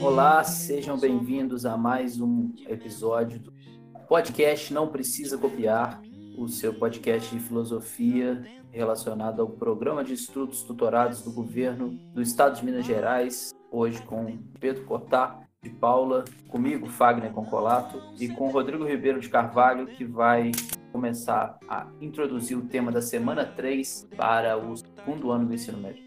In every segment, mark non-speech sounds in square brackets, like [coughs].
Olá, sejam bem-vindos a mais um episódio do podcast Não Precisa Copiar, o seu podcast de filosofia relacionado ao Programa de Estudos Tutorados do Governo do Estado de Minas Gerais, hoje com Pedro Cotá de Paula, comigo, Fagner Concolato, e com Rodrigo Ribeiro de Carvalho, que vai começar a introduzir o tema da semana 3 para o segundo ano do ensino médio.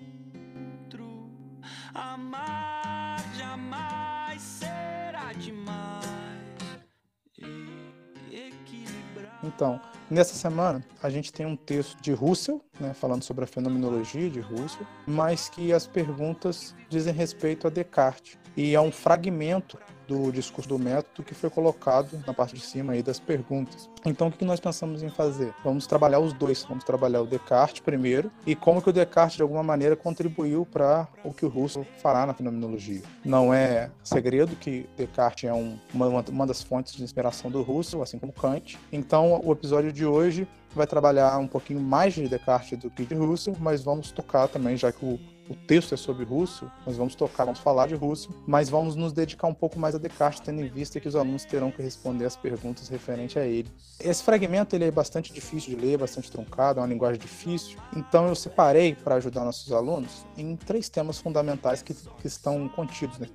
Então, nessa semana, a gente tem um texto de Russell, né, falando sobre a fenomenologia de Russell, mas que as perguntas dizem respeito a Descartes. E é um fragmento do discurso do método que foi colocado na parte de cima aí das perguntas. Então, o que nós pensamos em fazer? Vamos trabalhar os dois. Vamos trabalhar o Descartes primeiro e como que o Descartes, de alguma maneira, contribuiu para o que o Russell fará na fenomenologia. Não é segredo que Descartes é um, uma, uma das fontes de inspiração do Russell, assim como Kant. Então, o episódio de hoje vai trabalhar um pouquinho mais de Descartes do que de Russell, mas vamos tocar também, já que o o texto é sobre Russo, nós vamos tocar, vamos falar de Russo, mas vamos nos dedicar um pouco mais a Descartes, tendo em vista que os alunos terão que responder as perguntas referentes a ele. Esse fragmento ele é bastante difícil de ler, bastante truncado, é uma linguagem difícil, então eu separei para ajudar nossos alunos em três temas fundamentais que, que estão contidos. Né?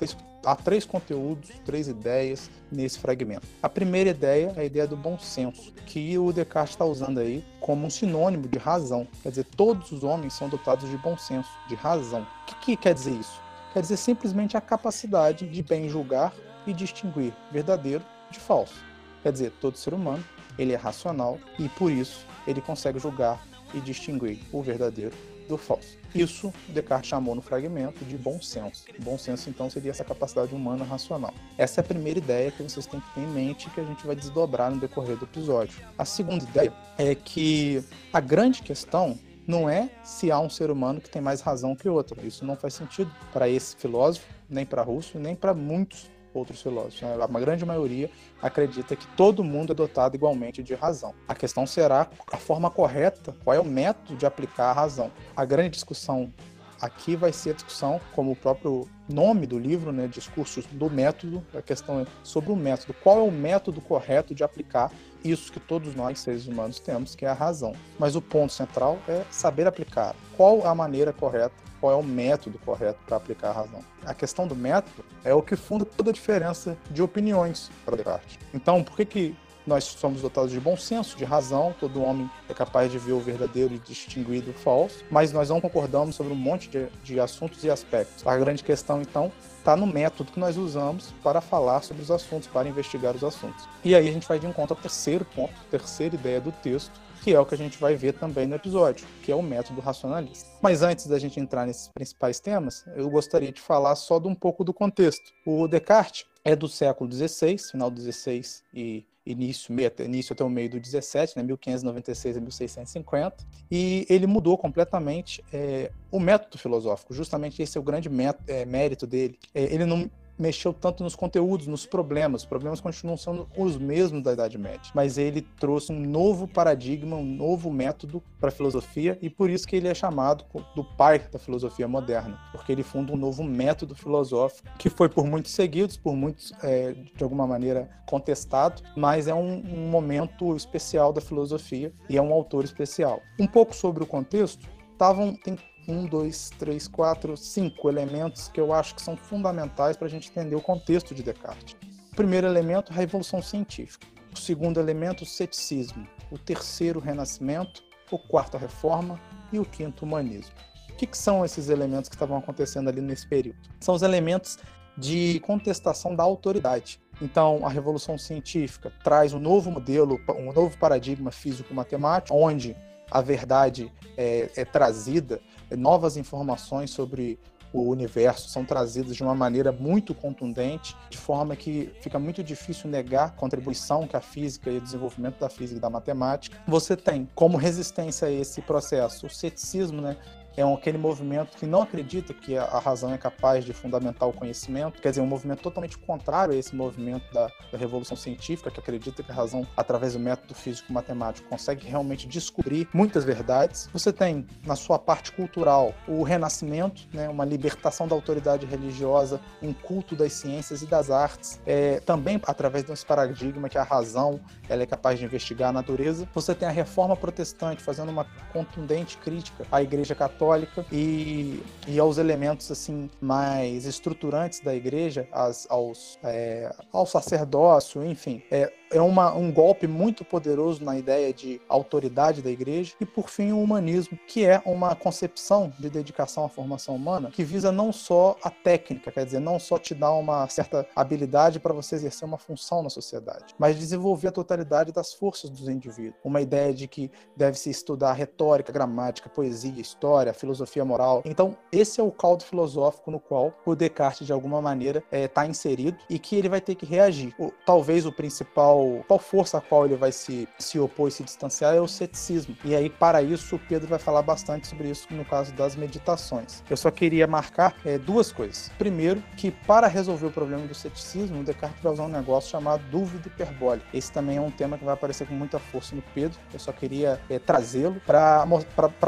Há três conteúdos, três ideias nesse fragmento. A primeira ideia é a ideia do bom senso, que o Descartes está usando aí como um sinônimo de razão. Quer dizer, todos os homens são dotados de bom senso, de razão. O que, que quer dizer isso? Quer dizer simplesmente a capacidade de bem julgar e distinguir verdadeiro de falso. Quer dizer, todo ser humano ele é racional e por isso ele consegue julgar e distinguir o verdadeiro do falso. Isso Descartes chamou no fragmento de bom senso. Bom senso, então, seria essa capacidade humana racional. Essa é a primeira ideia que vocês têm que ter em mente que a gente vai desdobrar no decorrer do episódio. A segunda ideia é que a grande questão não é se há um ser humano que tem mais razão que outro. Isso não faz sentido para esse filósofo, nem para Russo, nem para muitos outros filósofos. Né? A grande maioria acredita que todo mundo é dotado igualmente de razão. A questão será a forma correta, qual é o método de aplicar a razão. A grande discussão aqui vai ser a discussão, como o próprio nome do livro, né, Discursos do Método, a questão é sobre o método. Qual é o método correto de aplicar isso que todos nós, seres humanos, temos, que é a razão. Mas o ponto central é saber aplicar. Qual a maneira correta qual é o método correto para aplicar a razão. A questão do método é o que funda toda a diferença de opiniões para Descartes. Então, por que, que nós somos dotados de bom senso, de razão, todo homem é capaz de ver o verdadeiro e distinguir do falso, mas nós não concordamos sobre um monte de, de assuntos e aspectos. A grande questão, então, está no método que nós usamos para falar sobre os assuntos, para investigar os assuntos. E aí a gente vai de encontro ao terceiro ponto, terceira ideia do texto, que é o que a gente vai ver também no episódio, que é o método racionalista. Mas antes da gente entrar nesses principais temas, eu gostaria de falar só de um pouco do contexto. O Descartes é do século XVI, final XVI e início, meio, início até o meio do 17, né, 1596 a 1650, e ele mudou completamente é, o método filosófico. Justamente esse é o grande é, mérito dele. É, ele não mexeu tanto nos conteúdos, nos problemas. Os problemas continuam sendo os mesmos da Idade Média, mas ele trouxe um novo paradigma, um novo método para a filosofia e por isso que ele é chamado do pai da filosofia moderna, porque ele funda um novo método filosófico que foi por muitos seguidos, por muitos é, de alguma maneira contestado, mas é um, um momento especial da filosofia e é um autor especial. Um pouco sobre o contexto, estavam tem um, dois, três, quatro, cinco elementos que eu acho que são fundamentais para a gente entender o contexto de Descartes. O primeiro elemento, a revolução científica. O segundo elemento, o ceticismo. O terceiro, o renascimento. O quarto, a reforma. E o quinto, o humanismo. O que, que são esses elementos que estavam acontecendo ali nesse período? São os elementos de contestação da autoridade. Então, a revolução científica traz um novo modelo, um novo paradigma físico-matemático, onde a verdade é, é trazida novas informações sobre o universo são trazidas de uma maneira muito contundente, de forma que fica muito difícil negar a contribuição que a física e o desenvolvimento da física e da matemática. Você tem como resistência a esse processo o ceticismo, né, é um, aquele movimento que não acredita que a, a, razão é capaz de fundamentar o conhecimento, quer dizer, um movimento totalmente contrário a esse movimento da, da revolução científica, que acredita que a razão, através do método físico-matemático, consegue realmente descobrir muitas verdades. Você tem, na sua parte cultural, o renascimento, né, uma libertação da autoridade religiosa, um culto das ciências e das artes, é, também através desse paradigma que a razão ela é capaz de investigar a natureza. Você tem a reforma protestante fazendo uma contundente crítica à Igreja Católica e, e aos elementos assim mais estruturantes da Igreja, as, aos, é, ao sacerdócio, enfim. É, é uma, um golpe muito poderoso na ideia de autoridade da igreja, e por fim o humanismo, que é uma concepção de dedicação à formação humana que visa não só a técnica, quer dizer, não só te dar uma certa habilidade para você exercer uma função na sociedade, mas desenvolver a totalidade das forças dos indivíduos. Uma ideia de que deve-se estudar retórica, gramática, poesia, história, filosofia moral. Então, esse é o caldo filosófico no qual o Descartes, de alguma maneira, está eh, é, inserido e que ele vai ter que reagir. O, talvez o principal qual, força a qual ele vai se, se opor e se distanciar é o ceticismo. E aí, para isso, o Pedro vai falar bastante sobre isso no caso das meditações. Eu só queria marcar é, duas coisas. Primeiro, que para resolver o problema do ceticismo, o Descartes vai usar um negócio chamado dúvida hiperbólica. Esse também é um tema que vai aparecer com muita força no Pedro. Eu só queria é, trazê-lo para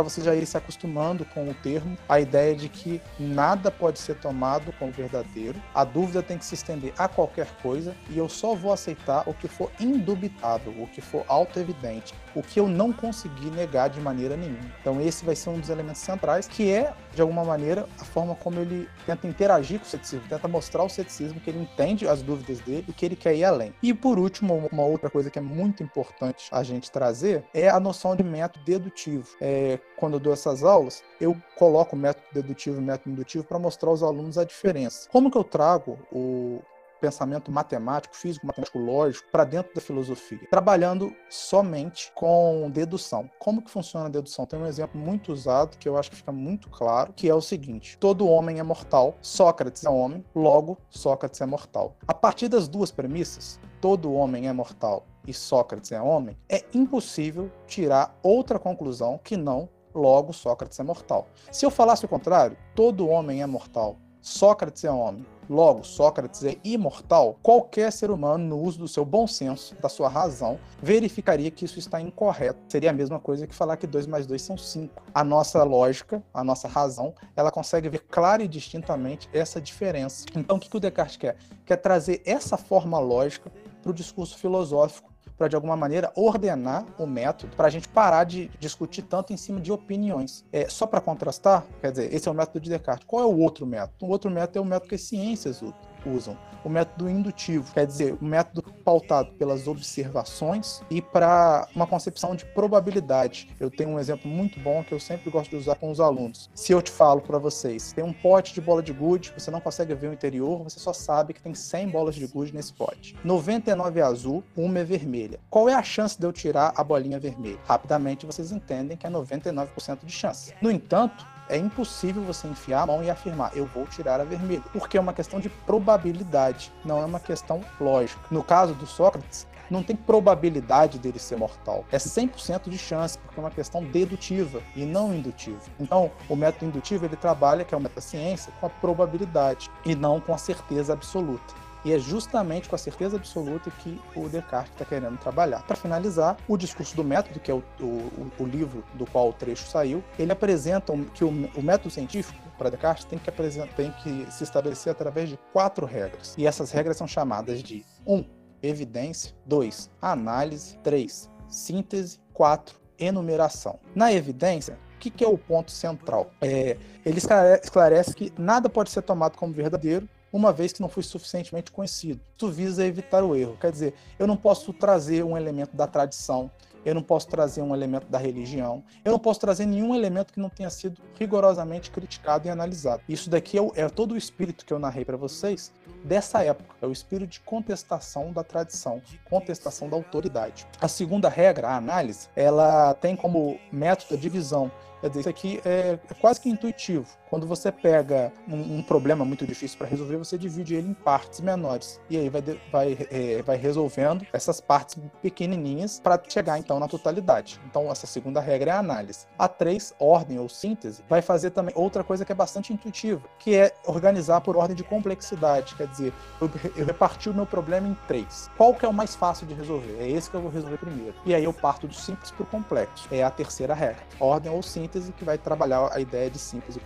você já ir se acostumando com o termo, a ideia de que nada pode ser tomado como verdadeiro, a dúvida tem que se estender a qualquer coisa e eu só vou aceitar o que for for indubitável, o que for auto-evidente, o que eu não consegui negar de maneira nenhuma. Então esse vai ser um dos elementos centrais, que é, de alguma maneira, a forma como ele tenta interagir com o ceticismo, tenta mostrar o ceticismo, que ele entende as dúvidas dele e que ele quer ir além. E por último, uma outra coisa que é muito importante a gente trazer é a noção de método dedutivo. É, quando eu dou essas aulas, eu coloco método dedutivo e método indutivo para mostrar aos alunos a diferença. Como que eu trago o, pensamento matemático, físico, matemático, lógico para dentro da filosofia, trabalhando somente com dedução. Como que funciona a dedução? Tem um exemplo muito usado que eu acho que fica muito claro, que é o seguinte: todo homem é mortal, Sócrates é homem, logo Sócrates é mortal. A partir das duas premissas, todo homem é mortal e Sócrates é homem, é impossível tirar outra conclusão que não logo Sócrates é mortal. Se eu falasse o contrário, todo homem é mortal, Sócrates é homem, Logo, Sócrates é imortal. Qualquer ser humano, no uso do seu bom senso, da sua razão, verificaria que isso está incorreto. Seria a mesma coisa que falar que 2 mais 2 são 5. A nossa lógica, a nossa razão, ela consegue ver clara e distintamente essa diferença. Então, o que o Descartes quer? Quer trazer essa forma lógica para o discurso filosófico para de alguma maneira ordenar o método para a gente parar de discutir tanto em cima de opiniões. É, só para contrastar, quer dizer, esse é o método de Descartes. Qual é o outro método? O outro método é o método que as ciências usam usam. O método indutivo, quer dizer, o método pautado pelas observações e para uma concepção de probabilidade. Eu tenho um exemplo muito bom que eu sempre gosto de usar com os alunos. Se eu te falo para vocês, tem um pote de bola de gude, você não consegue ver o interior, você só sabe que tem 100 bolas de gude nesse pote. 99 é azul, uma é vermelha. Qual é a chance de eu tirar a bolinha vermelha? Rapidamente vocês entendem que é 99% de chance. No entanto, é impossível você enfiar a mão e afirmar, eu vou tirar a vermelha, porque é uma questão de probabilidade, não é uma questão lógica. No caso do Sócrates, não tem probabilidade dele ser mortal. É 100% de chance, porque é uma questão dedutiva e não indutiva. Então, o método indutivo ele trabalha, que é o método ciência, com a probabilidade e não com a certeza absoluta. E é justamente com a certeza absoluta que o Descartes está querendo trabalhar. Para finalizar, o discurso do método, que é o, o, o, livro do qual o trecho saiu, ele apresenta que o, o método científico para Descartes tem que, tem que se estabelecer através de quatro regras. E essas regras são chamadas de 1. Um, evidência. 2. Análise. 3. Síntese. 4. Enumeração. Na evidência, o que, que, é o ponto central? É, ele esclarece que nada pode ser tomado como verdadeiro uma vez que não foi suficientemente conhecido. Isso visa evitar o erro. Quer dizer, eu não posso trazer um elemento da tradição, eu não posso trazer um elemento da religião, eu não posso trazer nenhum elemento que não tenha sido rigorosamente criticado e analisado. Isso daqui é, é todo o espírito que eu narrei para vocês dessa época, é o espírito de contestação da tradição, contestação da autoridade. A segunda regra, a análise, ela tem como método a divisão Quer dizer, isso aqui é, é quase que intuitivo. Quando você pega um, um problema muito difícil para resolver, você divide ele em partes menores. E aí vai, vai, é, vai resolvendo essas partes pequenininhas para chegar então na totalidade. Então, essa segunda regra é a análise. A três, ordem ou síntese, vai fazer também outra coisa que é bastante intuitiva, que é organizar por ordem de complexidade. Quer dizer, eu, eu reparti o meu problema em três. Qual que é o mais fácil de resolver? É esse que eu vou resolver primeiro. E aí eu parto do simples para o complexo. É a terceira regra. Ordem ou síntese síntese, que vai trabalhar a ideia de simples e.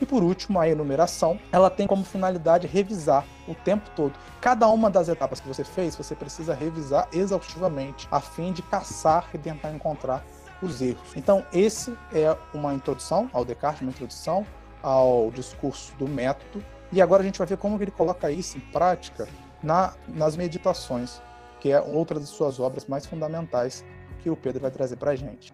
E por último, a enumeração, ela tem como finalidade revisar o tempo todo. Cada uma das etapas que você fez, você precisa revisar exaustivamente, a fim de caçar e tentar encontrar os erros. Então, esse é uma introdução ao Descartes, uma introdução ao discurso do método. E agora a gente vai ver como ele coloca isso em prática na, nas meditações, que é outra das suas obras mais fundamentais que o Pedro vai trazer para a gente.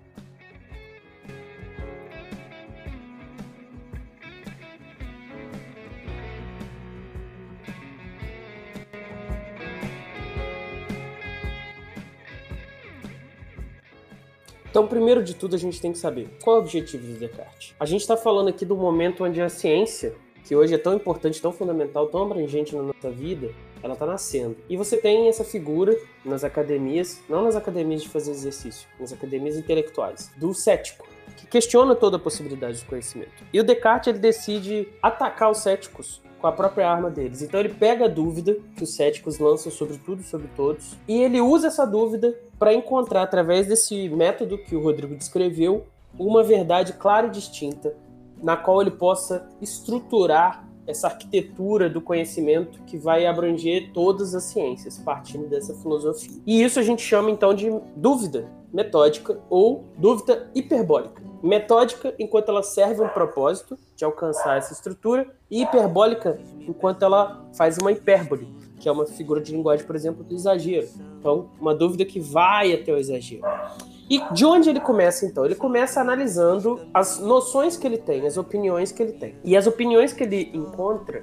Então, primeiro de tudo, a gente tem que saber qual é o objetivo do Descartes. A gente está falando aqui do momento onde a ciência, que hoje é tão importante, tão fundamental, tão abrangente na nossa vida, ela está nascendo. E você tem essa figura nas academias, não nas academias de fazer exercício, nas academias intelectuais, do cético, que questiona toda a possibilidade do conhecimento. E o Descartes ele decide atacar os céticos com a própria arma deles. Então ele pega a dúvida que os céticos lançam sobre tudo sobre todos, e ele usa essa dúvida para encontrar, através desse método que o Rodrigo descreveu, uma verdade clara e distinta, na qual ele possa estruturar essa arquitetura do conhecimento que vai abranger todas as ciências, partindo dessa filosofia. E isso a gente chama então de dúvida metódica ou dúvida hiperbólica. Metódica enquanto ela serve um propósito de alcançar essa estrutura, e hiperbólica enquanto ela faz uma hipérbole, que é uma figura de linguagem, por exemplo, do exagero. Então, uma dúvida que vai até o exagero. E de onde ele começa então? Ele começa analisando as noções que ele tem, as opiniões que ele tem. E as opiniões que ele encontra,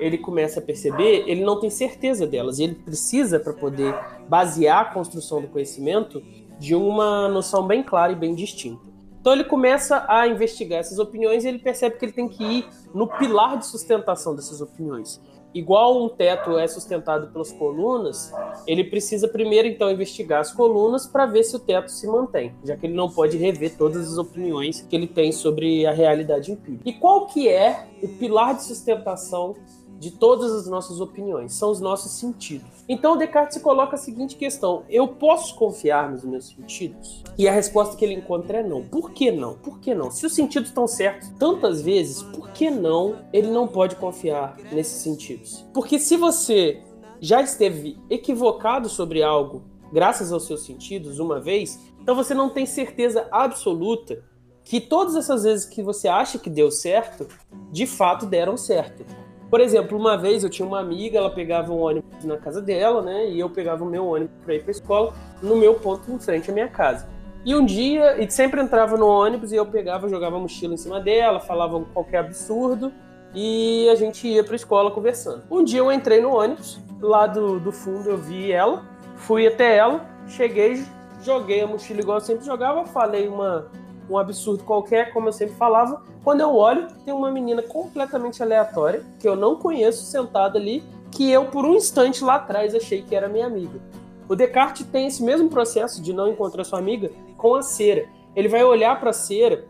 ele começa a perceber, ele não tem certeza delas, e ele precisa, para poder basear a construção do conhecimento, de uma noção bem clara e bem distinta. Então ele começa a investigar essas opiniões e ele percebe que ele tem que ir no pilar de sustentação dessas opiniões igual um teto é sustentado pelas colunas, ele precisa primeiro então investigar as colunas para ver se o teto se mantém, já que ele não pode rever todas as opiniões que ele tem sobre a realidade empírica. E qual que é o pilar de sustentação de todas as nossas opiniões, são os nossos sentidos. Então Descartes se coloca a seguinte questão: eu posso confiar nos meus sentidos? E a resposta que ele encontra é não. Por que não? Por que não? Se os sentidos estão certos tantas vezes, por que não ele não pode confiar nesses sentidos? Porque se você já esteve equivocado sobre algo graças aos seus sentidos uma vez, então você não tem certeza absoluta que todas essas vezes que você acha que deu certo, de fato deram certo. Por exemplo, uma vez eu tinha uma amiga, ela pegava um ônibus na casa dela, né? E eu pegava o meu ônibus para ir para escola no meu ponto em frente à minha casa. E um dia, e sempre entrava no ônibus e eu pegava, jogava a mochila em cima dela, falava qualquer absurdo e a gente ia para escola conversando. Um dia eu entrei no ônibus, lá do, do fundo eu vi ela, fui até ela, cheguei, joguei a mochila igual eu sempre jogava, falei uma, um absurdo qualquer, como eu sempre falava, quando eu olho, tem uma menina completamente aleatória, que eu não conheço, sentada ali, que eu, por um instante lá atrás, achei que era minha amiga. O Descartes tem esse mesmo processo de não encontrar sua amiga com a cera. Ele vai olhar para a cera,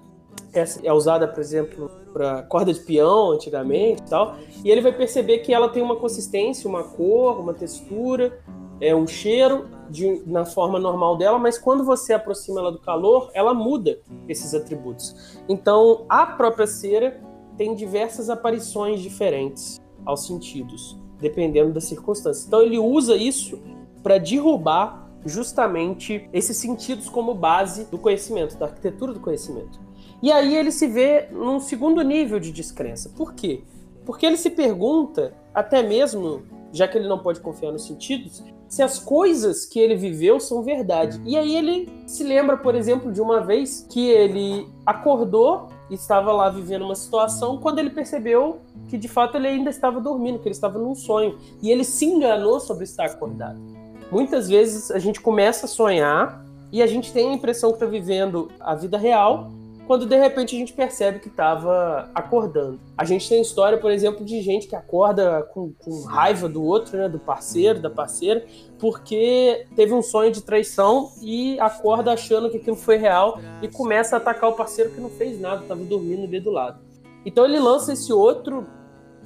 essa é usada, por exemplo, para corda de peão antigamente e tal, e ele vai perceber que ela tem uma consistência, uma cor, uma textura, é um cheiro de, na forma normal dela, mas quando você aproxima ela do calor, ela muda esses atributos. Então, a própria cera tem diversas aparições diferentes aos sentidos, dependendo das circunstâncias. Então, ele usa isso para derrubar justamente esses sentidos como base do conhecimento, da arquitetura do conhecimento. E aí ele se vê num segundo nível de descrença. Por quê? Porque ele se pergunta, até mesmo, já que ele não pode confiar nos sentidos, se as coisas que ele viveu são verdade. E aí ele se lembra, por exemplo, de uma vez que ele acordou estava lá vivendo uma situação quando ele percebeu que de fato ele ainda estava dormindo, que ele estava num sonho. E ele se enganou sobre estar acordado. Muitas vezes a gente começa a sonhar e a gente tem a impressão que está vivendo a vida real, quando de repente a gente percebe que estava acordando. A gente tem história, por exemplo, de gente que acorda com, com, raiva do outro, né, do parceiro, da parceira, porque teve um sonho de traição e acorda achando que aquilo foi real e começa a atacar o parceiro que não fez nada, estava dormindo ali do lado. Então ele lança esse outro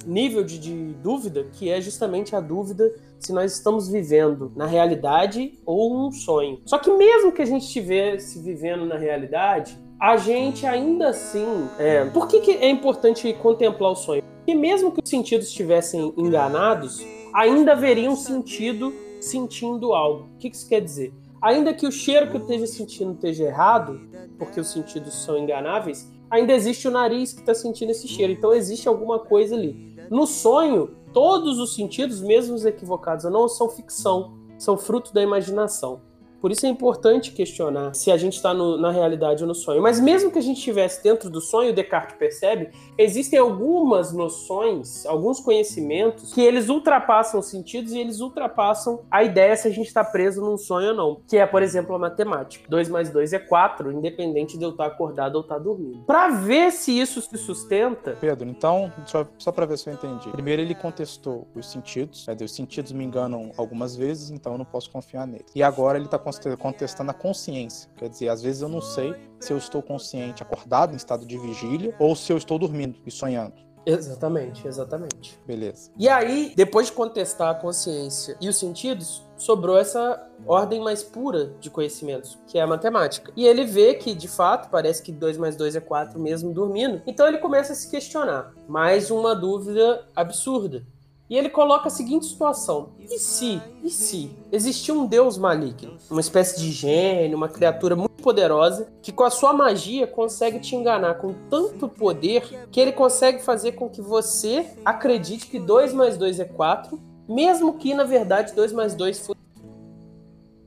nível de, de dúvida, que é justamente a dúvida se nós estamos vivendo na realidade ou um sonho. Só que mesmo que a gente estivesse vivendo na realidade, a gente ainda assim. É, por que, que é importante contemplar o sonho? Porque mesmo que os sentidos estivessem enganados, ainda haveria um sentido sentindo algo. O que, que isso quer dizer? Ainda que o cheiro que eu esteja sentindo esteja errado, porque os sentidos são enganáveis, ainda existe o nariz que está sentindo esse cheiro. Então existe alguma coisa ali. No sonho, todos os sentidos, mesmo os equivocados ou não, são ficção, são fruto da imaginação. Por isso é importante questionar se a gente está na realidade ou no sonho. Mas mesmo que a gente estivesse dentro do sonho, Descartes percebe, existem algumas noções, alguns conhecimentos que eles ultrapassam os sentidos e eles ultrapassam a ideia se a gente está preso num sonho ou não. Que é, por exemplo, a matemática. 2 mais 2 é 4, independente de eu estar acordado ou estar dormindo. Para ver se isso se sustenta... Pedro, então, só, só para ver se eu entendi. Primeiro ele contestou os sentidos, né? os sentidos me enganam algumas vezes, então eu não posso confiar nele. E agora ele está contestando a consciência. Quer dizer, às vezes eu não sei se eu estou consciente, acordado, em estado de vigília, ou se eu estou dormindo e sonhando. Exatamente, exatamente. Beleza. E aí, depois de contestar a consciência e os sentidos, sobrou essa ordem mais pura de conhecimentos, que é a matemática. E ele vê que, de fato, parece que 2 mais 2 é 4 mesmo dormindo. Então ele começa a se questionar. Mais uma dúvida absurda. E ele coloca a seguinte situação: e se, e se existir um deus maligno, uma espécie de gênio, uma criatura muito poderosa, que com a sua magia consegue te enganar com tanto poder que ele consegue fazer com que você acredite que 2 mais 2 é 4, mesmo que na verdade 2 mais 2 for.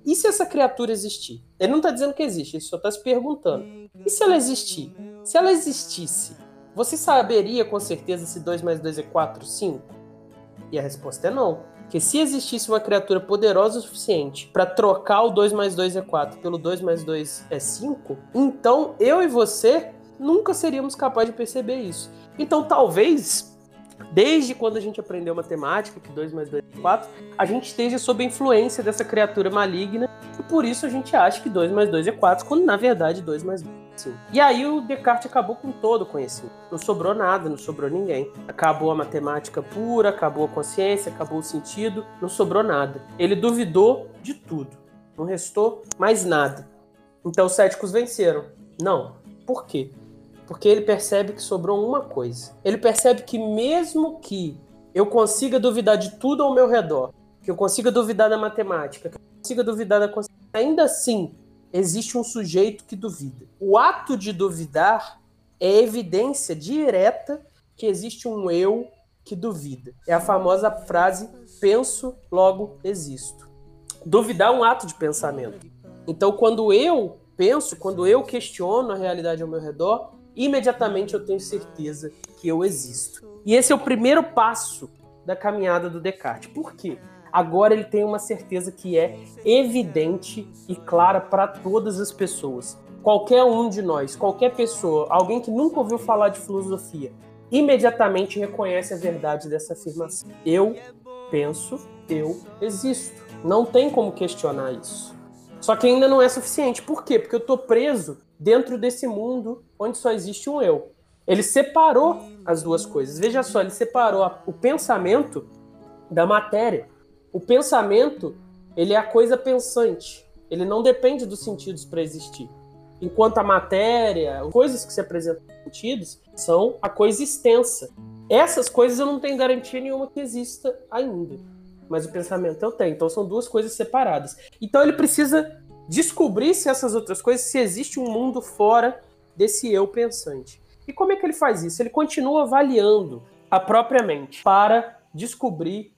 E se essa criatura existir? Ele não está dizendo que existe, ele só está se perguntando. E se ela existir? Se ela existisse, você saberia com certeza se 2 mais 2 é 4, 5? E a resposta é não. Porque se existisse uma criatura poderosa o suficiente para trocar o 2 mais 2 é 4 pelo 2 mais 2 é 5, então eu e você nunca seríamos capazes de perceber isso. Então talvez, desde quando a gente aprendeu matemática, que 2 mais 2 é 4, a gente esteja sob a influência dessa criatura maligna e por isso a gente acha que 2 mais 2 é 4, quando na verdade 2 mais 2 e aí o Descartes acabou com todo o conhecimento. Não sobrou nada, não sobrou ninguém. Acabou a matemática pura, acabou a consciência, acabou o sentido, não sobrou nada. Ele duvidou de tudo. Não restou mais nada. Então os céticos venceram. Não. Por quê? Porque ele percebe que sobrou uma coisa. Ele percebe que mesmo que eu consiga duvidar de tudo ao meu redor, que eu consiga duvidar da matemática, que eu consiga duvidar da consciência, ainda assim existe um sujeito que duvida. O ato de duvidar é evidência direta que existe um eu que duvida. É a famosa frase penso, logo existo. Duvidar é um ato de pensamento. Então, quando eu penso, quando eu questiono a realidade ao meu redor, imediatamente eu tenho certeza que eu existo. E esse é o primeiro passo da caminhada do Descartes. Por quê? Agora ele tem uma certeza que é evidente e clara para todas as pessoas. Qualquer um de nós, qualquer pessoa, alguém que nunca ouviu falar de filosofia, imediatamente reconhece a verdade dessa afirmação. Eu penso, eu existo. Não tem como questionar isso. Só que ainda não é suficiente. Por quê? Porque eu estou preso dentro desse mundo onde só existe um eu. Ele separou as duas coisas. Veja só, ele separou o pensamento da matéria. O pensamento, ele é a coisa pensante. Ele não depende dos sentidos para existir. Enquanto a matéria, coisas que se apresentam sentidos, são a coisa extensa. Essas coisas eu não tenho garantia nenhuma que exista ainda. Mas o pensamento eu tenho. Então são duas coisas separadas. Então ele precisa descobrir se essas outras coisas, se existe um mundo fora desse eu pensante. E como é que ele faz isso? Ele continua avaliando a própria mente para descobrir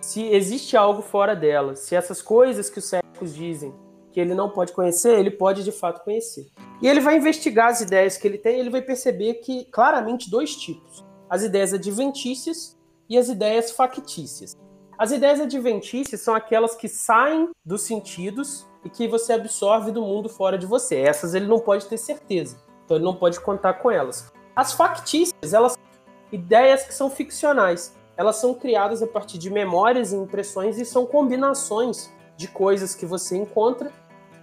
se existe algo fora dela, se essas coisas que os céticos dizem que ele não pode conhecer, ele pode de fato conhecer. E ele vai investigar as ideias que ele tem ele vai perceber que claramente dois tipos: as ideias adventícias e as ideias factícias. As ideias adventícias são aquelas que saem dos sentidos e que você absorve do mundo fora de você. Essas ele não pode ter certeza, então ele não pode contar com elas. As factícias, elas são ideias que são ficcionais. Elas são criadas a partir de memórias e impressões e são combinações de coisas que você encontra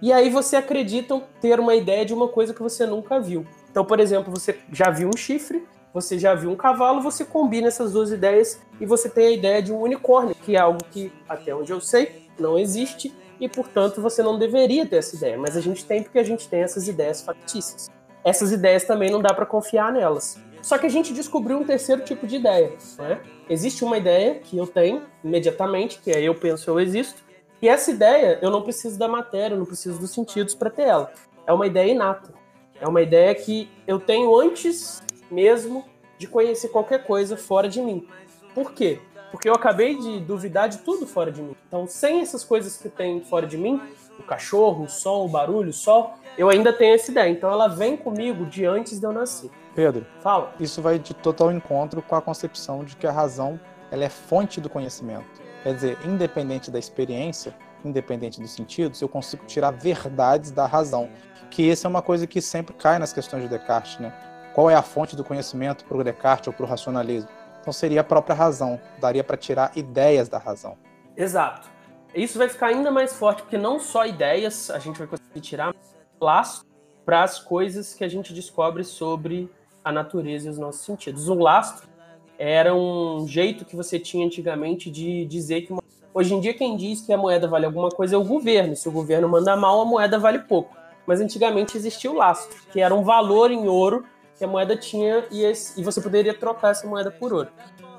e aí você acredita ter uma ideia de uma coisa que você nunca viu. Então, por exemplo, você já viu um chifre, você já viu um cavalo, você combina essas duas ideias e você tem a ideia de um unicórnio, que é algo que, até onde eu sei, não existe e, portanto, você não deveria ter essa ideia. Mas a gente tem porque a gente tem essas ideias factícias. Essas ideias também não dá para confiar nelas. Só que a gente descobriu um terceiro tipo de ideia. Né? Existe uma ideia que eu tenho imediatamente, que é eu penso, eu existo, e essa ideia, eu não preciso da matéria, eu não preciso dos sentidos para ter ela. É uma ideia inata. É uma ideia que eu tenho antes mesmo de conhecer qualquer coisa fora de mim. Por quê? Porque eu acabei de duvidar de tudo fora de mim. Então, sem essas coisas que tem fora de mim, o cachorro, o som, o barulho, o sol, eu ainda tenho essa ideia. Então, ela vem comigo de antes de eu nascer. Pedro, fala. Isso vai de total encontro com a concepção de que a razão ela é fonte do conhecimento. Quer dizer, independente da experiência, independente dos sentidos, eu consigo tirar verdades da razão. Que essa é uma coisa que sempre cai nas questões de Descartes, né? Qual é a fonte do conhecimento para o Descartes ou para o racionalismo? Então seria a própria razão, daria para tirar ideias da razão. Exato. Isso vai ficar ainda mais forte, porque não só ideias a gente vai conseguir tirar, laço para as coisas que a gente descobre sobre a natureza e os nossos sentidos. O lastro era um jeito que você tinha antigamente de dizer que. Hoje em dia, quem diz que a moeda vale alguma coisa é o governo. Se o governo manda mal, a moeda vale pouco. Mas antigamente existia o lastro, que era um valor em ouro que a moeda tinha e, esse... e você poderia trocar essa moeda por ouro.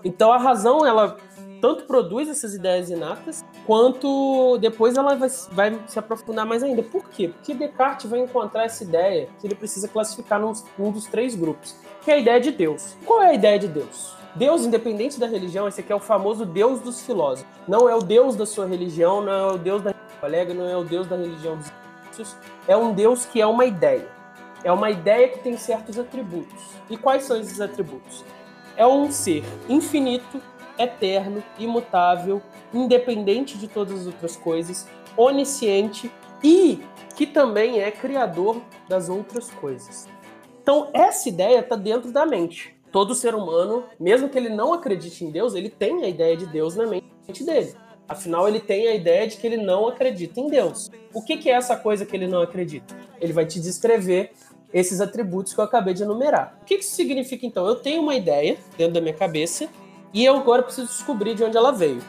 Então a razão, ela tanto produz essas ideias inatas, quanto depois ela vai, vai, se aprofundar mais ainda. Por quê? Porque Descartes vai encontrar essa ideia que ele precisa classificar num, num dos três grupos, que é a ideia de Deus. Qual é a ideia de Deus? Deus, independente da religião, esse aqui é o famoso Deus dos filósofos. Não é o Deus da sua religião, não é o Deus da colega, não é o Deus da religião dos egípcios. É um Deus que é uma ideia. É uma ideia que tem certos atributos. E quais são esses atributos? É um ser infinito, eterno, imutável, independente de todas as outras coisas, onisciente e que também é criador das outras coisas. Então, essa ideia está dentro da mente todo ser humano, mesmo que ele não acredite em Deus, ele tem a ideia de Deus na mente dele. Afinal, ele tem a ideia de que ele não acredita em Deus. O que, que é essa coisa que ele não acredita? Ele vai te descrever esses atributos que eu acabei de enumerar. O que, que isso significa então? Eu tenho uma ideia dentro da minha cabeça e eu agora preciso descobrir de onde ela veio.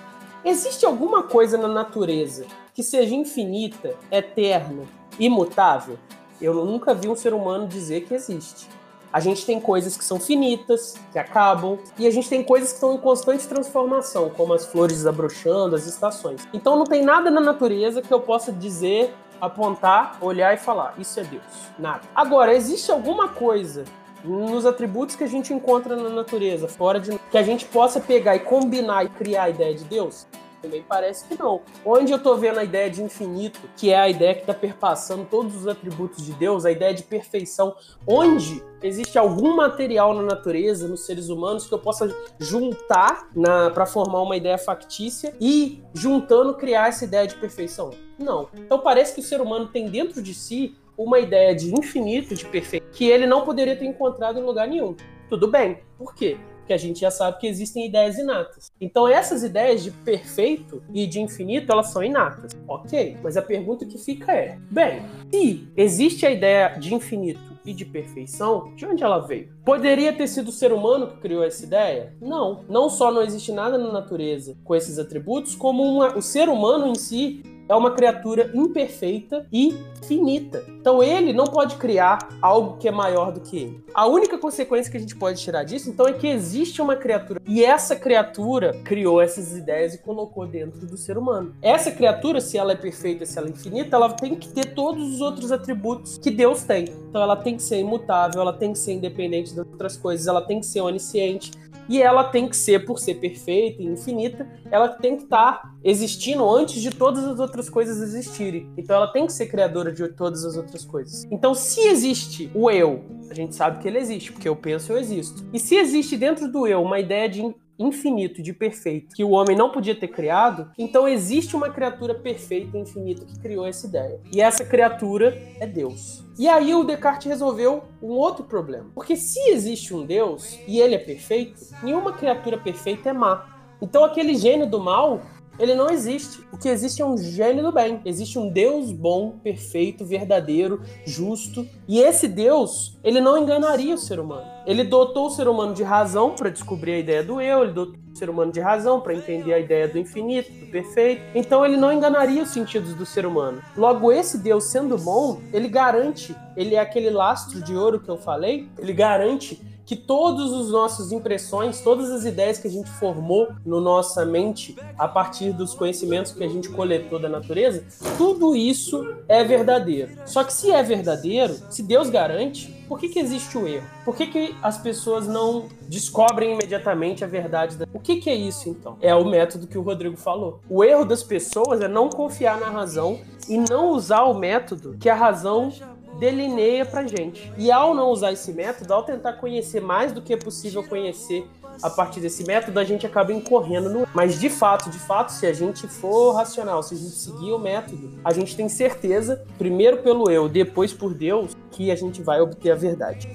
Existe alguma coisa na natureza que seja infinita, eterna, imutável? Eu nunca vi um ser humano dizer que existe. A gente tem coisas que são finitas, que acabam, e a gente tem coisas que estão em constante transformação, como as flores desabrochando, as estações. Então não tem nada na natureza que eu possa dizer, apontar, olhar e falar: isso é Deus. Nada. Agora, existe alguma coisa nos atributos que a gente encontra na natureza, fora de que a gente possa pegar e combinar e criar a ideia de Deus? Também parece que não. Onde eu tô vendo a ideia de infinito, que é a ideia que está perpassando todos os atributos de Deus, a ideia de perfeição, onde existe algum material na natureza, nos seres humanos, que eu possa juntar para formar uma ideia factícia e, juntando, criar essa ideia de perfeição? Não. Então parece que o ser humano tem dentro de si uma ideia de infinito, de perfeito, que ele não poderia ter encontrado em lugar nenhum. Tudo bem. Por quê? que a gente já sabe que existem ideias inatas. Então essas ideias de perfeito e de infinito, elas são inatas. Ok, mas a pergunta que fica é, bem, se existe a ideia de infinito e de perfeição, de onde ela veio? Poderia ter sido o ser humano que criou essa ideia? Não. Não só não existe nada na natureza com esses atributos, como uma, o ser humano em si é uma criatura imperfeita e finita. Então ele não pode criar algo que é maior do que ele. A única consequência que a gente pode tirar disso, então, é que existe uma criatura e essa criatura criou essas ideias e colocou dentro do ser humano. Essa criatura, se ela é perfeita, se ela é infinita, ela tem que ter todos os outros atributos que Deus tem. Então ela tem que ser imutável, ela tem que ser independente das outras coisas, ela tem que ser onisciente, e ela tem que ser, por ser perfeita e infinita, ela tem que estar tá existindo antes de todas as outras coisas existirem. Então ela tem que ser criadora de todas as outras coisas. Então, se existe o eu, a gente sabe que ele existe, porque eu penso, eu existo. E se existe dentro do eu uma ideia de infinito, de perfeito, que o homem não podia ter criado, então existe uma criatura perfeita e infinita que criou essa ideia. E essa criatura é Deus. E aí o Descartes resolveu um outro problema. Porque se existe um Deus e ele é perfeito, nenhuma criatura perfeita é má. Então aquele gênio do mal ele não existe. O que existe é um gênio do bem. Existe um Deus bom, perfeito, verdadeiro, justo. E esse Deus, ele não enganaria o ser humano. Ele dotou o ser humano de razão para descobrir a ideia do eu, ele dotou o ser humano de razão para entender a ideia do infinito, do perfeito. Então ele não enganaria os sentidos do ser humano. Logo, esse Deus sendo bom, ele garante, ele é aquele lastro de ouro que eu falei, ele garante que todas as nossas impressões, todas as ideias que a gente formou no nossa mente a partir dos conhecimentos que a gente coletou da natureza, tudo isso é verdadeiro. Só que se é verdadeiro, se Deus garante, por que, que existe o erro? Por que, que as pessoas não descobrem imediatamente a verdade? Da... O que, que é isso, então? É o método que o Rodrigo falou. O erro das pessoas é não confiar na razão e não usar o método que a razão delineia pra gente. E ao não usar esse método, ao tentar conhecer mais do que é possível conhecer a partir desse método, a gente acaba incorrendo no. Mas de fato, de fato, se a gente for racional, se a gente seguir o método, a gente tem certeza, primeiro pelo eu, depois por Deus, que a gente vai obter a verdade.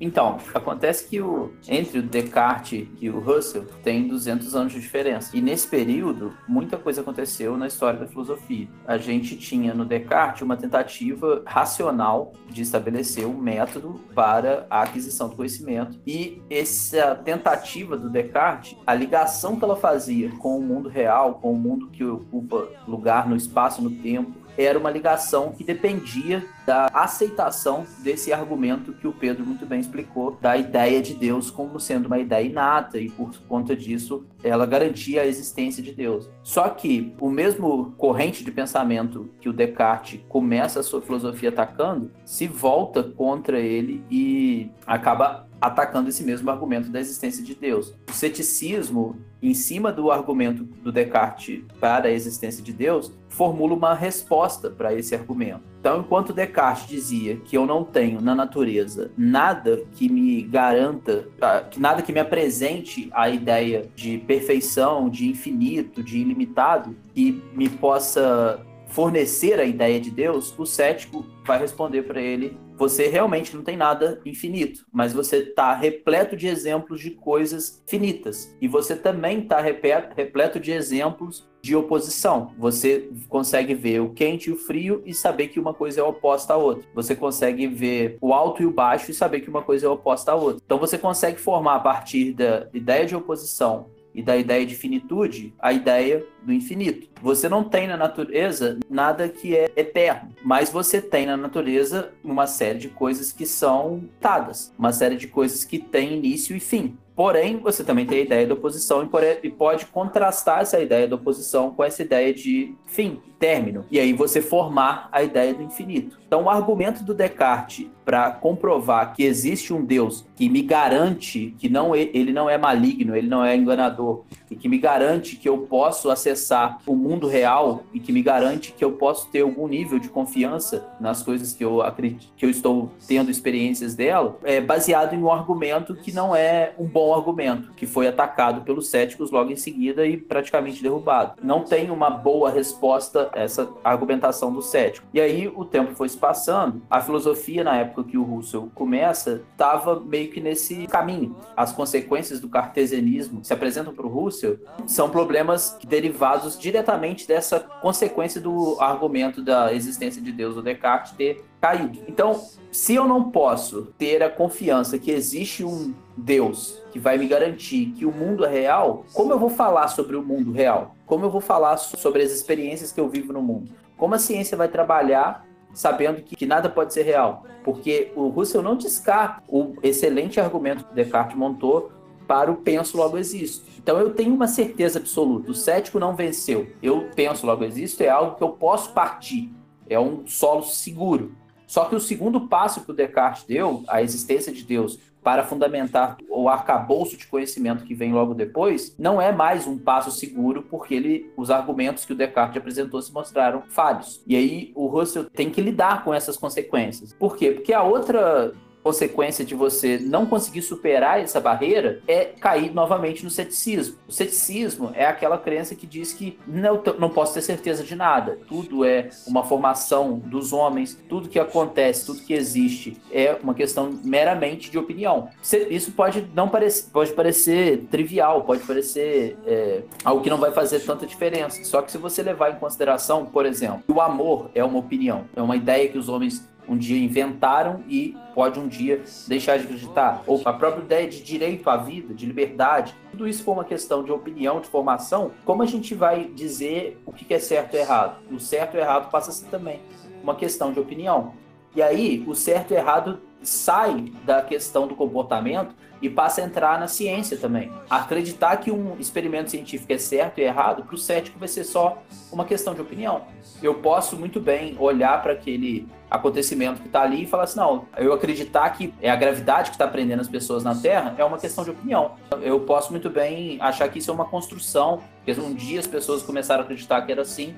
Então, acontece que o, entre o Descartes e o Russell tem 200 anos de diferença. E nesse período, muita coisa aconteceu na história da filosofia. A gente tinha no Descartes uma tentativa racional de estabelecer um método para a aquisição do conhecimento. E essa tentativa do Descartes, a ligação que ela fazia com o mundo real, com o mundo que ocupa lugar no espaço no tempo, era uma ligação que dependia da aceitação desse argumento que o Pedro muito bem explicou, da ideia de Deus como sendo uma ideia inata e por conta disso ela garantia a existência de Deus. Só que o mesmo corrente de pensamento que o Descartes começa a sua filosofia atacando, se volta contra ele e acaba atacando esse mesmo argumento da existência de Deus. O ceticismo, em cima do argumento do Descartes para a existência de Deus, formula uma resposta para esse argumento. Então, enquanto Descartes dizia que eu não tenho na natureza nada que me garanta, ah, nada que me apresente a ideia de perfeição, de infinito, de ilimitado, que me possa fornecer a ideia de Deus, o cético vai responder para ele você realmente não tem nada infinito, mas você está repleto de exemplos de coisas finitas. E você também está repleto de exemplos de oposição. Você consegue ver o quente e o frio e saber que uma coisa é oposta à outra. Você consegue ver o alto e o baixo e saber que uma coisa é oposta à outra. Então você consegue formar a partir da ideia de oposição e da ideia de finitude a ideia do infinito. Você não tem na natureza nada que é eterno, mas você tem na natureza uma série de coisas que são dadas, uma série de coisas que têm início e fim. Porém, você também tem a ideia da oposição e pode contrastar essa ideia da oposição com essa ideia de fim, término. E aí você formar a ideia do infinito. Então, o argumento do Descartes para comprovar que existe um Deus que me garante que não é, ele não é maligno, ele não é enganador, e que me garante que eu posso acessar o mundo real e que me garante que eu posso ter algum nível de confiança nas coisas que eu acredito, que eu estou tendo experiências dela, é baseado em um argumento que não é um bom argumento, que foi atacado pelos céticos logo em seguida e praticamente derrubado. Não tem uma boa resposta a essa argumentação do cético. E aí o tempo foi se passando, a filosofia na época que o Russell começa estava meio que nesse caminho. As consequências do cartesianismo se apresentam para o Russell são problemas derivados diretamente dessa consequência do argumento da existência de Deus, o Descartes, ter caído. Então, se eu não posso ter a confiança que existe um Deus que vai me garantir que o mundo é real, como eu vou falar sobre o mundo real? Como eu vou falar sobre as experiências que eu vivo no mundo? Como a ciência vai trabalhar sabendo que, que, nada pode ser real. Porque o Russell não descarta o excelente argumento que Descartes montou para o penso logo existo. Então eu tenho uma certeza absoluta, o cético não venceu. Eu penso logo existo é algo que eu posso partir, é um solo seguro. Só que o segundo passo que o Descartes deu, a existência de Deus, para fundamentar o arcabouço de conhecimento que vem logo depois, não é mais um passo seguro, porque ele, os argumentos que o Descartes apresentou se mostraram falhos. E aí o Russell tem que lidar com essas consequências. Por quê? Porque a outra consequência de você não conseguir superar essa barreira é cair novamente no ceticismo. O ceticismo é aquela crença que diz que não, não posso ter certeza de nada. Tudo é uma formação dos homens, tudo que acontece, tudo que existe é uma questão meramente de opinião. Isso pode não parecer, pode parecer trivial, pode parecer é, algo que não vai fazer tanta diferença. Só que se você levar em consideração, por exemplo, o amor é uma opinião, é uma ideia que os homens um dia inventaram e pode um dia deixar de acreditar. Ou a própria ideia de direito à vida, de liberdade, tudo isso for uma questão de opinião, de formação, como a gente vai dizer o que é certo e errado? O certo e errado passa a ser também uma questão de opinião. E aí, o certo e errado sai da questão do comportamento e passa a entrar na ciência também. Acreditar que um experimento científico é certo e errado, para o cético vai ser só uma questão de opinião. Eu posso muito bem olhar para aquele acontecimento que está ali e falar assim: não, eu acreditar que é a gravidade que está prendendo as pessoas na Terra é uma questão de opinião. Eu posso muito bem achar que isso é uma construção, porque um dia as pessoas começaram a acreditar que era assim,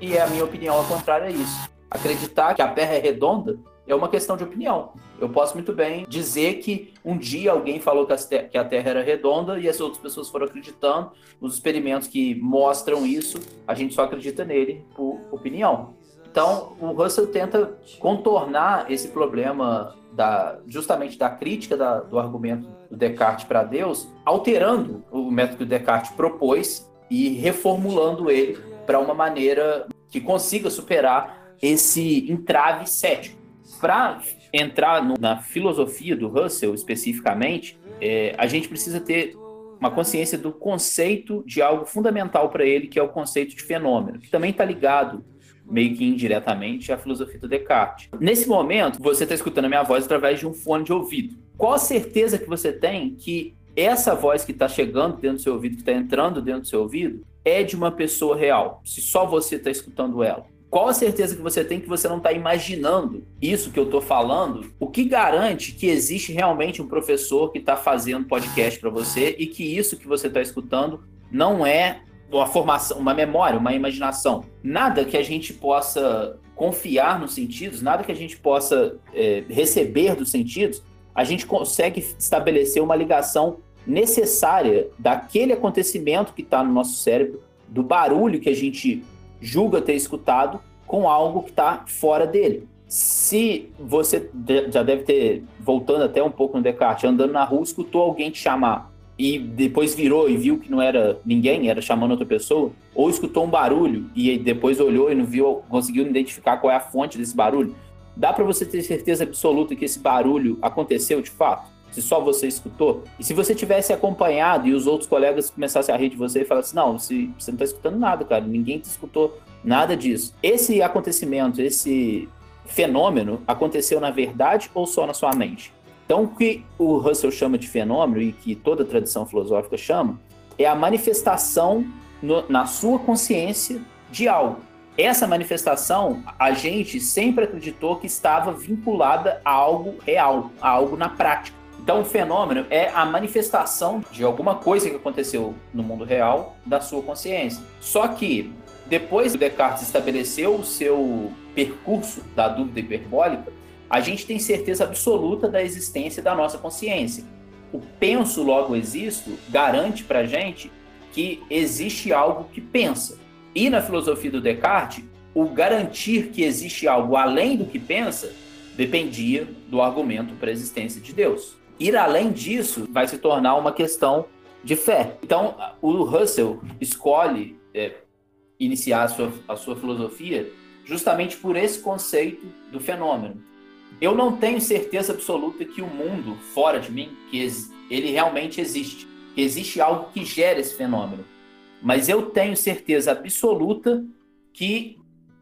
e a minha opinião ao contrário é isso. Acreditar que a Terra é redonda é uma questão de opinião. Eu posso muito bem dizer que um dia alguém falou que a Terra era redonda e as outras pessoas foram acreditando. Os experimentos que mostram isso, a gente só acredita nele por opinião. Então, o Russell tenta contornar esse problema da, justamente da crítica da, do argumento do Descartes para Deus, alterando o método que o Descartes propôs e reformulando ele para uma maneira que consiga superar esse entrave cético para entrar no, na filosofia do Russell especificamente, é, a gente precisa ter uma consciência do conceito de algo fundamental para ele, que é o conceito de fenômeno, que também está ligado meio que indiretamente à filosofia do Descartes. Nesse momento, você está escutando a minha voz através de um fone de ouvido. Qual a certeza que você tem que essa voz que está chegando dentro do seu ouvido, que está entrando dentro do seu ouvido, é de uma pessoa real, se só você está escutando ela? Qual a certeza que você tem que você não está imaginando isso que eu estou falando? O que garante que existe realmente um professor que está fazendo podcast para você e que isso que você está escutando não é uma formação, uma memória, uma imaginação? Nada que a gente possa confiar nos sentidos, nada que a gente possa é, receber dos sentidos, a gente consegue estabelecer uma ligação necessária daquele acontecimento que está no nosso cérebro, do barulho que a gente julga ter escutado com algo que está fora dele. Se você já deve ter, voltando até um pouco no Descartes, andando na rua, escutou alguém te chamar e depois virou e viu que não era ninguém, era chamando outra pessoa, ou escutou um barulho e depois olhou e não viu, conseguiu identificar qual é a fonte desse barulho, dá para você ter certeza absoluta que esse barulho aconteceu de fato? Se só você escutou. E se você tivesse acompanhado e os outros colegas começassem a rir de você e falassem, não, você, você não está escutando nada, cara, ninguém te escutou nada disso. Esse acontecimento, esse fenômeno aconteceu na verdade ou só na sua mente? Então, o que o Russell chama de fenômeno e que toda tradição filosófica chama é a manifestação no, na sua consciência de algo. Essa manifestação, a gente sempre acreditou que estava vinculada a algo real, a algo na prática. Então, o fenômeno é a manifestação de alguma coisa que aconteceu no mundo real da sua consciência. Só que, depois que Descartes estabeleceu o seu percurso da dúvida hiperbólica, a gente tem certeza absoluta da existência da nossa consciência. O penso logo existo garante para a gente que existe algo que pensa. E na filosofia do Descartes, o garantir que existe algo além do que pensa dependia do argumento para a existência de Deus. Ir além disso vai se tornar uma questão de fé. Então, o Russell escolhe é, iniciar a sua, a sua filosofia justamente por esse conceito do fenômeno. Eu não tenho certeza absoluta que o mundo fora de mim, que ele realmente existe, que existe algo que gera esse fenômeno. Mas eu tenho certeza absoluta que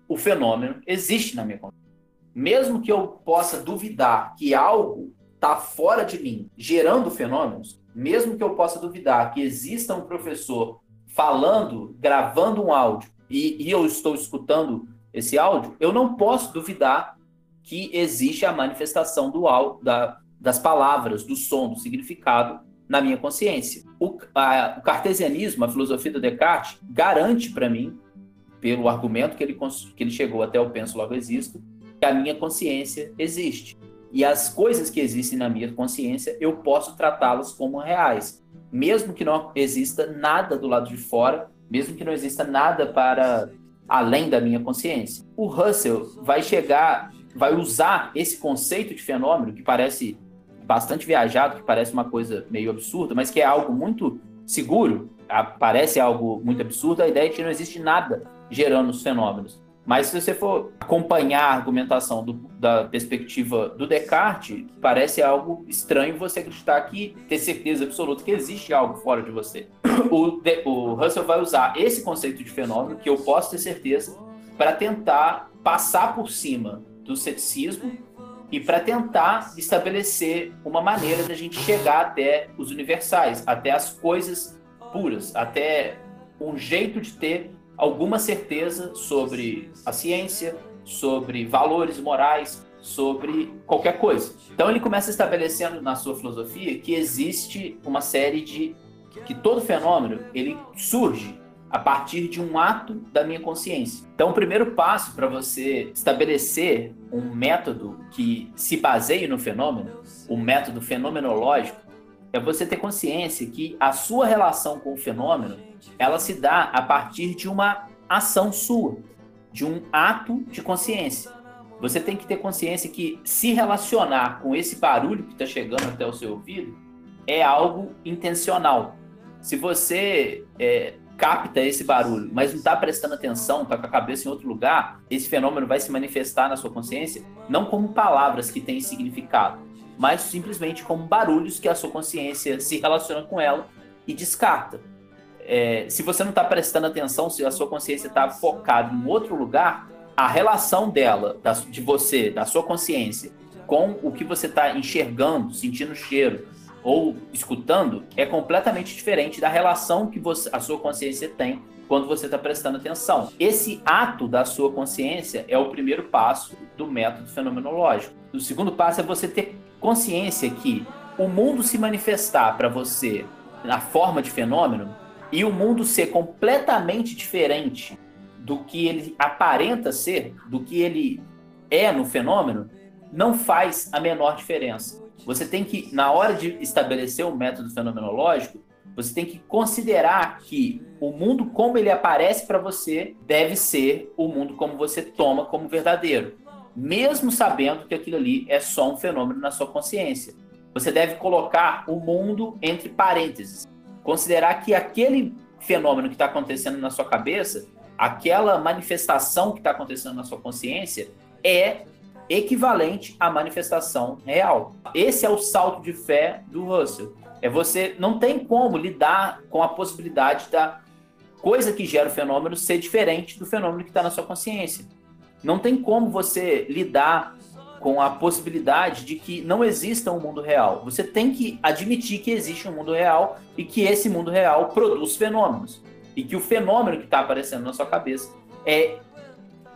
o fenômeno existe na minha consciência. Mesmo que eu possa duvidar que algo está fora de mim, gerando fenômenos, mesmo que eu possa duvidar que exista um professor falando, gravando um áudio e, e eu estou escutando esse áudio, eu não posso duvidar que existe a manifestação dual da, das palavras, do som, do significado na minha consciência. O, a, o cartesianismo, a filosofia do Descartes, garante para mim, pelo argumento que ele, que ele chegou até o penso logo existo, que a minha consciência existe. E as coisas que existem na minha consciência, eu posso tratá-las como reais, mesmo que não exista nada do lado de fora, mesmo que não exista nada para além da minha consciência. O Russell vai chegar, vai usar esse conceito de fenômeno que parece bastante viajado, que parece uma coisa meio absurda, mas que é algo muito seguro, parece algo muito absurdo, a ideia é que não existe nada gerando os fenômenos. Mas se você for acompanhar a argumentação do, da perspectiva do Descartes, parece algo estranho você acreditar que ter certeza absoluta que existe algo fora de você. [coughs] O, de, o Russell vai usar esse conceito de fenômeno, que eu posso ter certeza, para tentar passar por cima do ceticismo e para tentar estabelecer uma maneira da gente chegar até os universais, até as coisas puras, até um jeito de ter alguma certeza sobre a ciência, sobre valores morais, sobre qualquer coisa. Então ele começa estabelecendo na sua filosofia que existe uma série de que todo fenômeno ele surge a partir de um ato da minha consciência. Então, o primeiro passo para você estabelecer um método que se baseie no fenômeno, o método fenomenológico, é você ter consciência que a sua relação com o fenômeno, ela se dá a partir de uma ação sua, de um ato de consciência. Você tem que ter consciência que se relacionar com esse barulho que está chegando até o seu ouvido é algo intencional. Se você é, capta esse barulho, mas não está prestando atenção, está com a cabeça em outro lugar, esse fenômeno vai se manifestar na sua consciência não como palavras que têm significado, mas simplesmente como barulhos que a sua consciência se relaciona com ela e descarta. É, se você não está prestando atenção, se a sua consciência está focada em outro lugar, a relação dela, da, de você, da sua consciência, com o que você está enxergando, sentindo cheiro, ou escutando é completamente diferente da relação que você, a sua consciência tem quando você está prestando atenção. Esse ato da sua consciência é o primeiro passo do método fenomenológico. O segundo passo é você ter consciência que o mundo se manifestar para você na forma de fenômeno e o mundo ser completamente diferente do que ele aparenta ser, do que ele é no fenômeno, não faz a menor diferença. Você tem que, na hora de estabelecer o um método fenomenológico, você tem que considerar que o mundo como ele aparece para você deve ser o mundo como você toma como verdadeiro, mesmo sabendo que aquilo ali é só um fenômeno na sua consciência. Você deve colocar o mundo entre parênteses, considerar que aquele fenômeno que está acontecendo na sua cabeça, aquela manifestação que está acontecendo na sua consciência, é equivalente à manifestação real. Esse é o salto de fé do Russell. É você não tem como lidar com a possibilidade da coisa que gera o fenômeno ser diferente do fenômeno que está na sua consciência. Não tem como você lidar com a possibilidade de que não exista um mundo real. Você tem que admitir que existe um mundo real e que esse mundo real produz fenômenos. E que o fenômeno que está aparecendo na sua cabeça é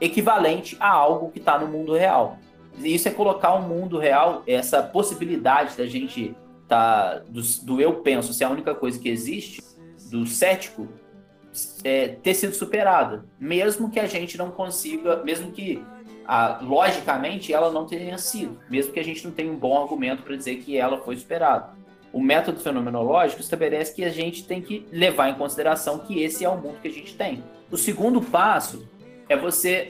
equivalente a algo que está no mundo real. Isso é colocar o mundo real, essa possibilidade da gente tá do, do eu penso ser a única coisa que existe, do cético, é, ter sido superada, mesmo que a gente não consiga, mesmo que a, logicamente ela não tenha sido, mesmo que a gente não tenha um bom argumento para dizer que ela foi superada. O método fenomenológico estabelece que a gente tem que levar em consideração que esse é o mundo que a gente tem. O segundo passo é você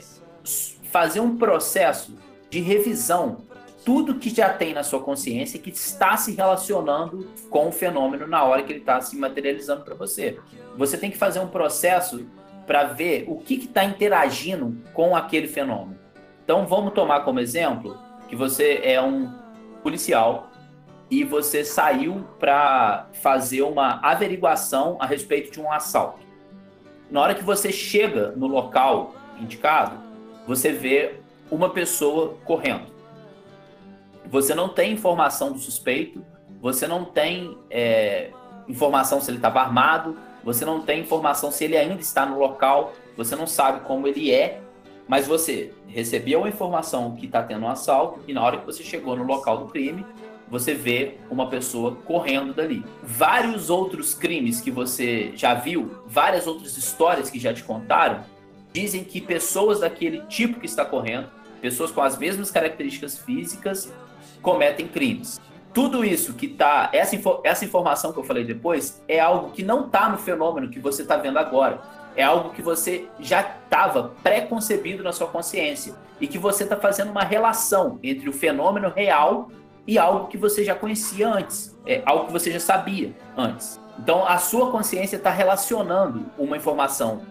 fazer um processo de revisão tudo que já tem na sua consciência que está se relacionando com o fenômeno na hora que ele está se materializando para você. Você tem que fazer um processo para ver o que está interagindo com aquele fenômeno. Então vamos tomar como exemplo que você é um policial e você saiu para fazer uma averiguação a respeito de um assalto. Na hora que você chega no local indicado, você vê uma pessoa correndo. Você não tem informação do suspeito, você não tem é, informação se ele estava armado, você não tem informação se ele ainda está no local, você não sabe como ele é, mas você recebeu uma informação que está tendo um assalto e na hora que você chegou no local do crime, você vê uma pessoa correndo dali. Vários outros crimes que você já viu, várias outras histórias que já te contaram, dizem que pessoas daquele tipo que está correndo, pessoas com as mesmas características físicas, cometem crimes. Tudo isso que tá. Essa, essa informação que eu falei depois é algo que não está no fenômeno que você está vendo agora. É algo que você já estava pré-concebido na sua consciência. E que você está fazendo uma relação entre o fenômeno real e algo que você já conhecia antes. É algo que você já sabia antes. Então a sua consciência está relacionando uma informação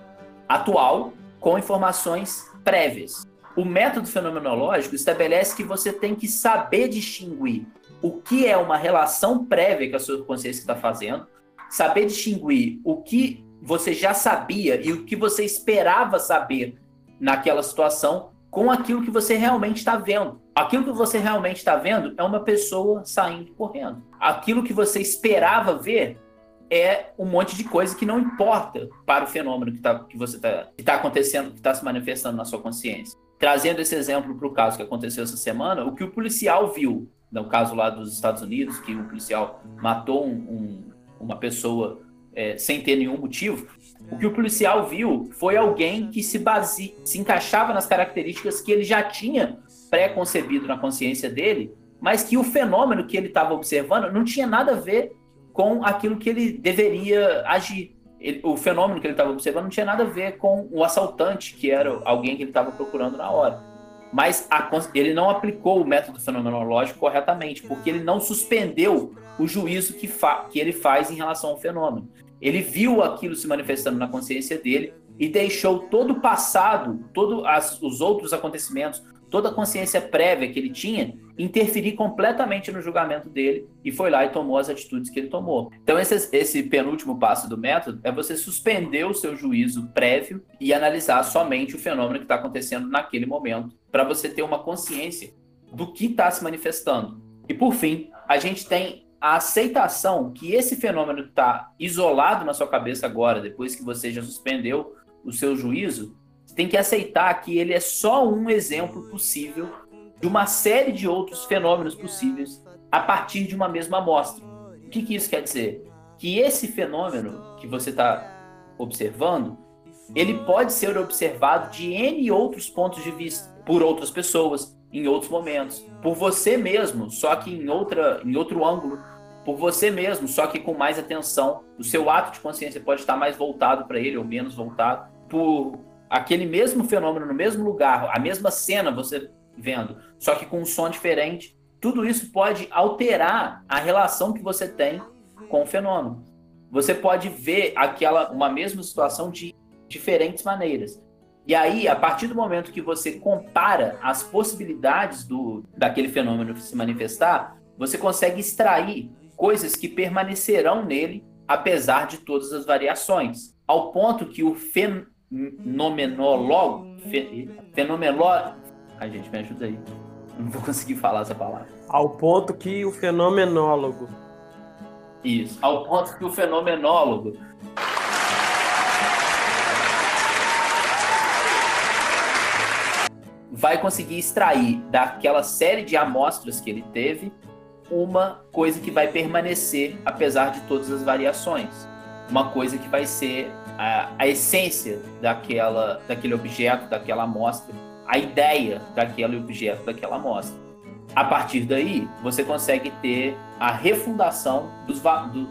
atual com informações prévias. O método fenomenológico estabelece que você tem que saber distinguir o que é uma relação prévia que a sua consciência está fazendo, saber distinguir o que você já sabia e o que você esperava saber naquela situação com aquilo que você realmente está vendo. Aquilo que você realmente está vendo é uma pessoa saindo correndo. Aquilo que você esperava ver é um monte de coisa que não importa para o fenômeno que, tá, que você está tá acontecendo, que está se manifestando na sua consciência. Trazendo esse exemplo para o caso que aconteceu essa semana, o que o policial viu, no caso lá dos Estados Unidos, que o policial matou um, um, uma pessoa é, sem ter nenhum motivo, o que o policial viu foi alguém que se base, se encaixava nas características que ele já tinha pré-concebido na consciência dele, mas que o fenômeno que ele estava observando não tinha nada a ver com aquilo que ele deveria agir. Ele, o fenômeno que ele estava observando não tinha nada a ver com o assaltante, que era alguém que ele estava procurando na hora. Mas a, ele não aplicou o método fenomenológico corretamente, porque ele não suspendeu o juízo que, que ele faz em relação ao fenômeno. Ele viu aquilo se manifestando na consciência dele e deixou todo o passado, todos os outros acontecimentos, toda a consciência prévia que ele tinha interferir completamente no julgamento dele e foi lá e tomou as atitudes que ele tomou. Então, esse, esse penúltimo passo do método é você suspender o seu juízo prévio e analisar somente o fenômeno que está acontecendo naquele momento, para você ter uma consciência do que está se manifestando. E por fim, a gente tem a aceitação que esse fenômeno está isolado na sua cabeça agora, depois que você já suspendeu o seu juízo, você tem que aceitar que ele é só um exemplo possível de uma série de outros fenômenos possíveis a partir de uma mesma amostra. O que, que isso quer dizer? Que esse fenômeno que você está observando, ele pode ser observado de N outros pontos de vista, por outras pessoas, em outros momentos, por você mesmo, só que em, outra, em outro ângulo, por você mesmo, só que com mais atenção. O seu ato de consciência pode estar mais voltado para ele ou menos voltado. Por aquele mesmo fenômeno no mesmo lugar, a mesma cena você vendo, só que com um som diferente. Tudo isso pode alterar a relação que você tem com o fenômeno. Você pode ver aquela uma mesma situação de diferentes maneiras. E aí, a partir do momento que você compara as possibilidades do daquele fenômeno se manifestar, você consegue extrair coisas que permanecerão nele apesar de todas as variações, ao ponto que o fenomenólogo, fe, fenomenólogo, ai gente, me ajuda aí, não vou conseguir falar essa palavra. Ao ponto que o fenomenólogo. Isso, ao ponto que o fenomenólogo vai conseguir extrair daquela série de amostras que ele teve uma coisa que vai permanecer apesar de todas as variações. Uma coisa que vai ser a, a essência daquela, daquele objeto, daquela amostra, a ideia daquele objeto, daquela amostra. A partir daí, você consegue ter a refundação dos, dos,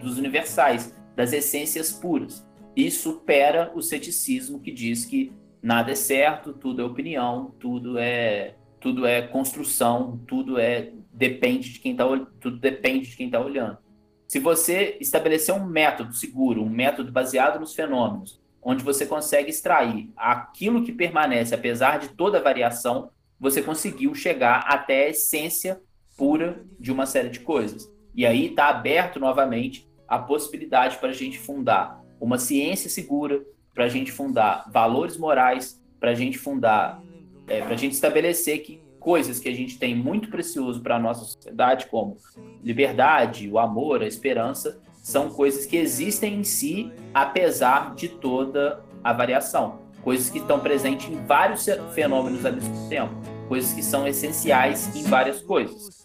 dos universais, das essências puras. E supera o ceticismo que diz que nada é certo, tudo é opinião, tudo é tudo é construção, tudo é depende de quem está tudo depende de quem está olhando. Se você estabelecer um método seguro, um método baseado nos fenômenos, onde você consegue extrair aquilo que permanece apesar de toda variação, você conseguiu chegar até a essência pura de uma série de coisas. E aí está aberto novamente a possibilidade para a gente fundar uma ciência segura, para a gente fundar valores morais, para a gente fundar, é, para a gente estabelecer que coisas que a gente tem muito precioso para a nossa sociedade, como liberdade, o amor, a esperança, são coisas que existem em si, apesar de toda a variação. coisas que estão presentes em vários fenômenos ao mesmo tempo, coisas que são essenciais em várias coisas.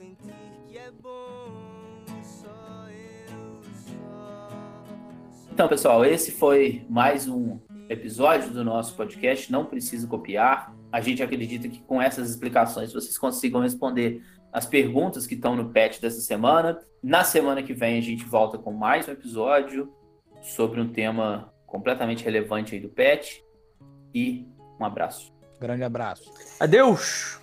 Então, pessoal, esse foi mais um episódio do nosso podcast. Não precisa copiar. A gente acredita que com essas explicações vocês consigam responder as perguntas que estão no patch dessa semana. Na semana que vem a gente volta com mais um episódio sobre um tema completamente relevante aí do patch. E um abraço. Grande abraço. Adeus!